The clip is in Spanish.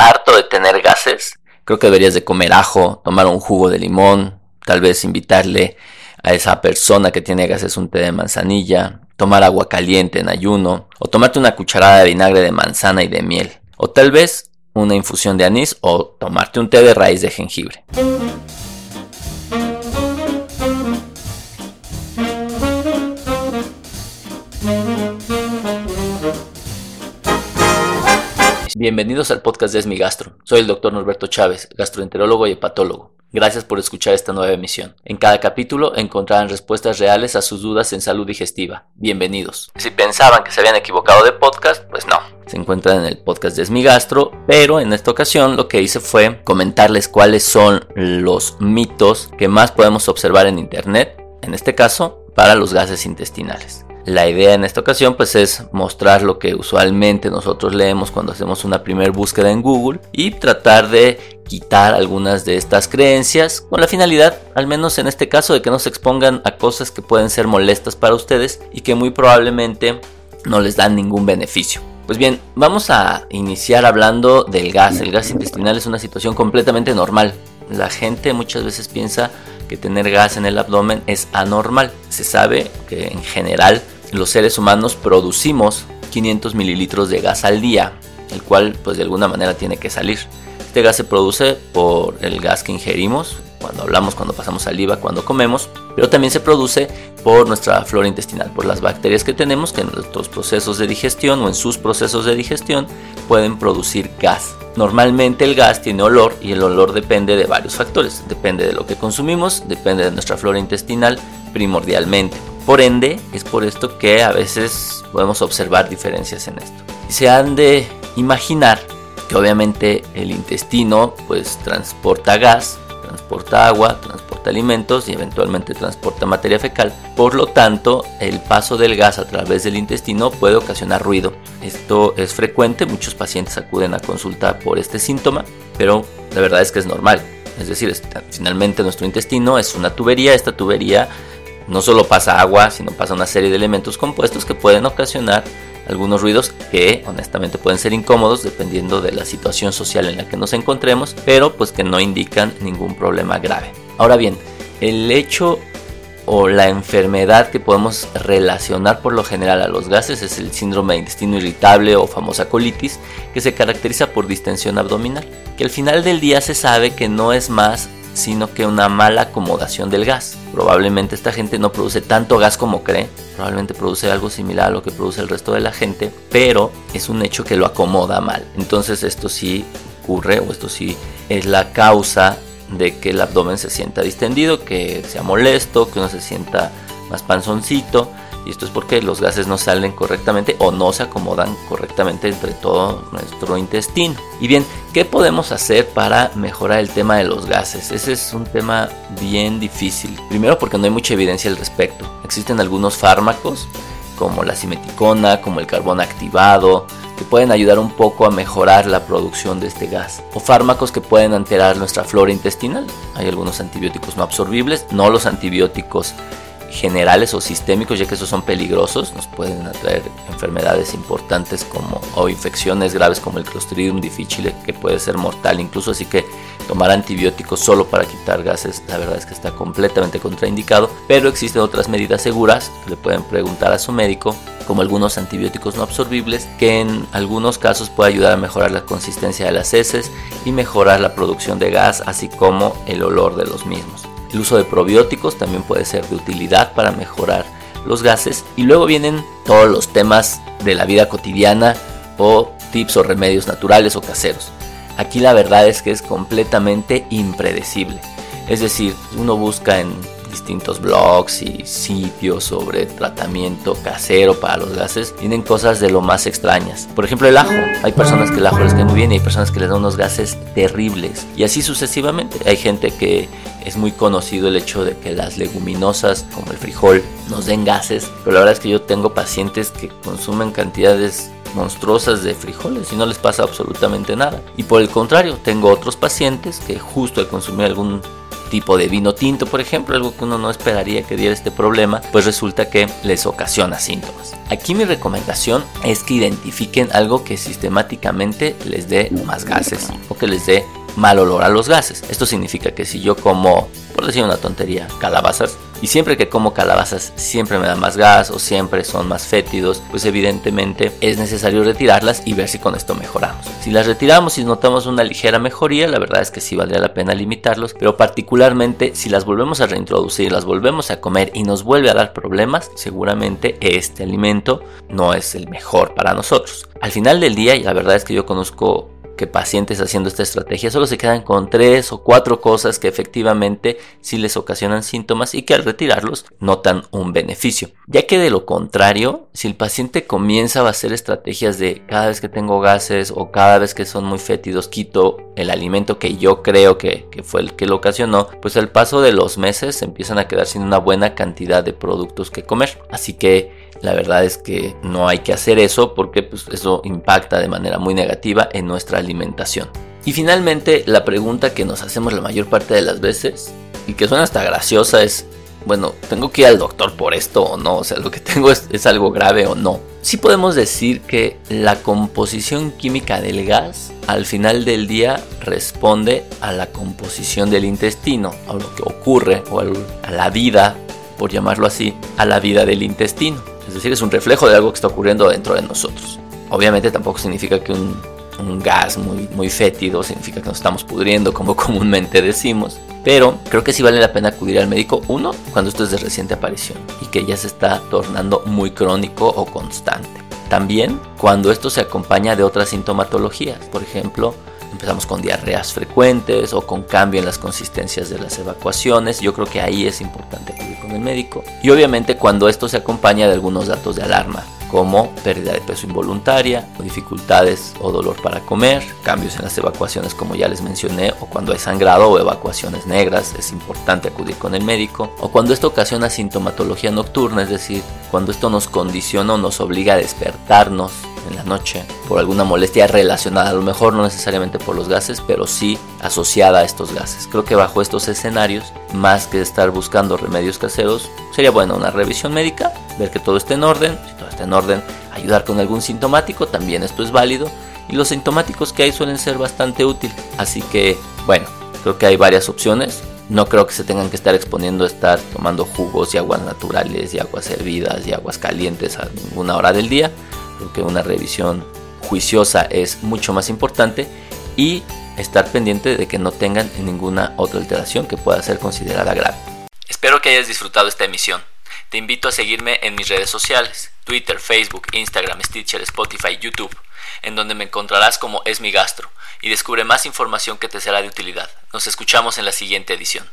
harto de tener gases, creo que deberías de comer ajo, tomar un jugo de limón, tal vez invitarle a esa persona que tiene gases un té de manzanilla, tomar agua caliente en ayuno, o tomarte una cucharada de vinagre de manzana y de miel, o tal vez una infusión de anís o tomarte un té de raíz de jengibre. Bienvenidos al podcast de Esmigastro. Soy el doctor Norberto Chávez, gastroenterólogo y hepatólogo. Gracias por escuchar esta nueva emisión. En cada capítulo encontrarán respuestas reales a sus dudas en salud digestiva. Bienvenidos. Si pensaban que se habían equivocado de podcast, pues no. Se encuentran en el podcast de Esmigastro, pero en esta ocasión lo que hice fue comentarles cuáles son los mitos que más podemos observar en Internet, en este caso para los gases intestinales. La idea en esta ocasión pues es mostrar lo que usualmente nosotros leemos cuando hacemos una primera búsqueda en Google y tratar de quitar algunas de estas creencias con la finalidad, al menos en este caso, de que no se expongan a cosas que pueden ser molestas para ustedes y que muy probablemente no les dan ningún beneficio. Pues bien, vamos a iniciar hablando del gas. El gas intestinal es una situación completamente normal. La gente muchas veces piensa que tener gas en el abdomen es anormal. Se sabe que en general los seres humanos producimos 500 mililitros de gas al día, el cual pues de alguna manera tiene que salir. Este gas se produce por el gas que ingerimos, cuando hablamos, cuando pasamos saliva, cuando comemos, pero también se produce por nuestra flora intestinal, por las bacterias que tenemos que en nuestros procesos de digestión o en sus procesos de digestión pueden producir gas. Normalmente el gas tiene olor y el olor depende de varios factores. Depende de lo que consumimos, depende de nuestra flora intestinal primordialmente. Por ende, es por esto que a veces podemos observar diferencias en esto. Se han de imaginar que obviamente el intestino pues transporta gas, transporta agua, transporta alimentos y eventualmente transporta materia fecal. Por lo tanto, el paso del gas a través del intestino puede ocasionar ruido. Esto es frecuente, muchos pacientes acuden a consulta por este síntoma, pero la verdad es que es normal. Es decir, finalmente nuestro intestino es una tubería, esta tubería no solo pasa agua, sino pasa una serie de elementos compuestos que pueden ocasionar algunos ruidos que honestamente pueden ser incómodos dependiendo de la situación social en la que nos encontremos, pero pues que no indican ningún problema grave. Ahora bien, el hecho o la enfermedad que podemos relacionar por lo general a los gases es el síndrome de intestino irritable o famosa colitis, que se caracteriza por distensión abdominal, que al final del día se sabe que no es más sino que una mala acomodación del gas. Probablemente esta gente no produce tanto gas como cree, probablemente produce algo similar a lo que produce el resto de la gente, pero es un hecho que lo acomoda mal. Entonces esto sí ocurre o esto sí es la causa de que el abdomen se sienta distendido, que sea molesto, que uno se sienta más panzoncito y esto es porque los gases no salen correctamente o no se acomodan correctamente entre todo nuestro intestino. Y bien, ¿qué podemos hacer para mejorar el tema de los gases? Ese es un tema bien difícil. Primero porque no hay mucha evidencia al respecto. Existen algunos fármacos como la simeticona, como el carbón activado, que pueden ayudar un poco a mejorar la producción de este gas. O fármacos que pueden alterar nuestra flora intestinal. Hay algunos antibióticos no absorbibles, no los antibióticos generales o sistémicos, ya que esos son peligrosos, nos pueden atraer enfermedades importantes como o infecciones graves como el Clostridium difficile, que puede ser mortal incluso, así que tomar antibióticos solo para quitar gases, la verdad es que está completamente contraindicado, pero existen otras medidas seguras, le pueden preguntar a su médico, como algunos antibióticos no absorbibles, que en algunos casos puede ayudar a mejorar la consistencia de las heces y mejorar la producción de gas, así como el olor de los mismos. El uso de probióticos también puede ser de utilidad para mejorar los gases. Y luego vienen todos los temas de la vida cotidiana o tips o remedios naturales o caseros. Aquí la verdad es que es completamente impredecible. Es decir, uno busca en distintos blogs y sitios sobre tratamiento casero para los gases, tienen cosas de lo más extrañas. Por ejemplo, el ajo. Hay personas que el ajo les cae muy bien y hay personas que les dan unos gases terribles. Y así sucesivamente. Hay gente que es muy conocido el hecho de que las leguminosas, como el frijol, nos den gases. Pero la verdad es que yo tengo pacientes que consumen cantidades monstruosas de frijoles y no les pasa absolutamente nada. Y por el contrario, tengo otros pacientes que justo al consumir algún tipo de vino tinto, por ejemplo, algo que uno no esperaría que diera este problema, pues resulta que les ocasiona síntomas. Aquí mi recomendación es que identifiquen algo que sistemáticamente les dé más gases o que les dé mal olor a los gases. Esto significa que si yo como, por decir una tontería, calabazas, y siempre que como calabazas siempre me da más gas o siempre son más fétidos, pues evidentemente es necesario retirarlas y ver si con esto mejoramos. Si las retiramos y notamos una ligera mejoría, la verdad es que sí valdría la pena limitarlos, pero particularmente si las volvemos a reintroducir, las volvemos a comer y nos vuelve a dar problemas, seguramente este alimento no es el mejor para nosotros. Al final del día, y la verdad es que yo conozco que pacientes haciendo esta estrategia solo se quedan con tres o cuatro cosas que efectivamente sí les ocasionan síntomas y que al retirarlos notan un beneficio. Ya que de lo contrario, si el paciente comienza a hacer estrategias de cada vez que tengo gases o cada vez que son muy fétidos quito el alimento que yo creo que, que fue el que lo ocasionó, pues al paso de los meses empiezan a quedar sin una buena cantidad de productos que comer. Así que la verdad es que no hay que hacer eso porque pues, eso impacta de manera muy negativa en nuestra alimentación. Y finalmente, la pregunta que nos hacemos la mayor parte de las veces y que suena hasta graciosa es, bueno, ¿tengo que ir al doctor por esto o no? O sea, lo que tengo es, es algo grave o no. Sí podemos decir que la composición química del gas al final del día responde a la composición del intestino, a lo que ocurre o a la vida, por llamarlo así, a la vida del intestino. Es decir, es un reflejo de algo que está ocurriendo dentro de nosotros. Obviamente tampoco significa que un, gas muy, muy fétido significa que nos estamos pudriendo como comúnmente decimos. Pero creo que sí vale la pena acudir al médico, uno, cuando esto es de reciente aparición y que ya se está tornando muy crónico o constante. También cuando esto se acompaña de otras sintomatologías, por ejemplo, empezamos con diarreas frecuentes o con cambio en las consistencias de las evacuaciones. Yo creo que ahí es importante acudir con el médico. Y obviamente cuando esto se acompaña de algunos datos de alarma como pérdida de peso involuntaria, o dificultades o dolor para comer, cambios en las evacuaciones como ya les mencioné, o cuando hay sangrado o evacuaciones negras, es importante acudir con el médico, o cuando esto ocasiona sintomatología nocturna, es decir, cuando esto nos condiciona o nos obliga a despertarnos en la noche por alguna molestia relacionada, a lo mejor no necesariamente por los gases, pero sí asociada a estos gases. Creo que bajo estos escenarios, más que estar buscando remedios caseros, sería bueno una revisión médica, ver que todo esté en orden, si todo está en orden, ayudar con algún sintomático, también esto es válido, y los sintomáticos que hay suelen ser bastante útiles. Así que, bueno, creo que hay varias opciones. No creo que se tengan que estar exponiendo a estar tomando jugos y aguas naturales y aguas hervidas y aguas calientes a ninguna hora del día. Creo una revisión juiciosa es mucho más importante y estar pendiente de que no tengan ninguna otra alteración que pueda ser considerada grave. Espero que hayas disfrutado esta emisión. Te invito a seguirme en mis redes sociales, Twitter, Facebook, Instagram, Stitcher, Spotify, YouTube, en donde me encontrarás como Es mi Gastro y descubre más información que te será de utilidad. Nos escuchamos en la siguiente edición.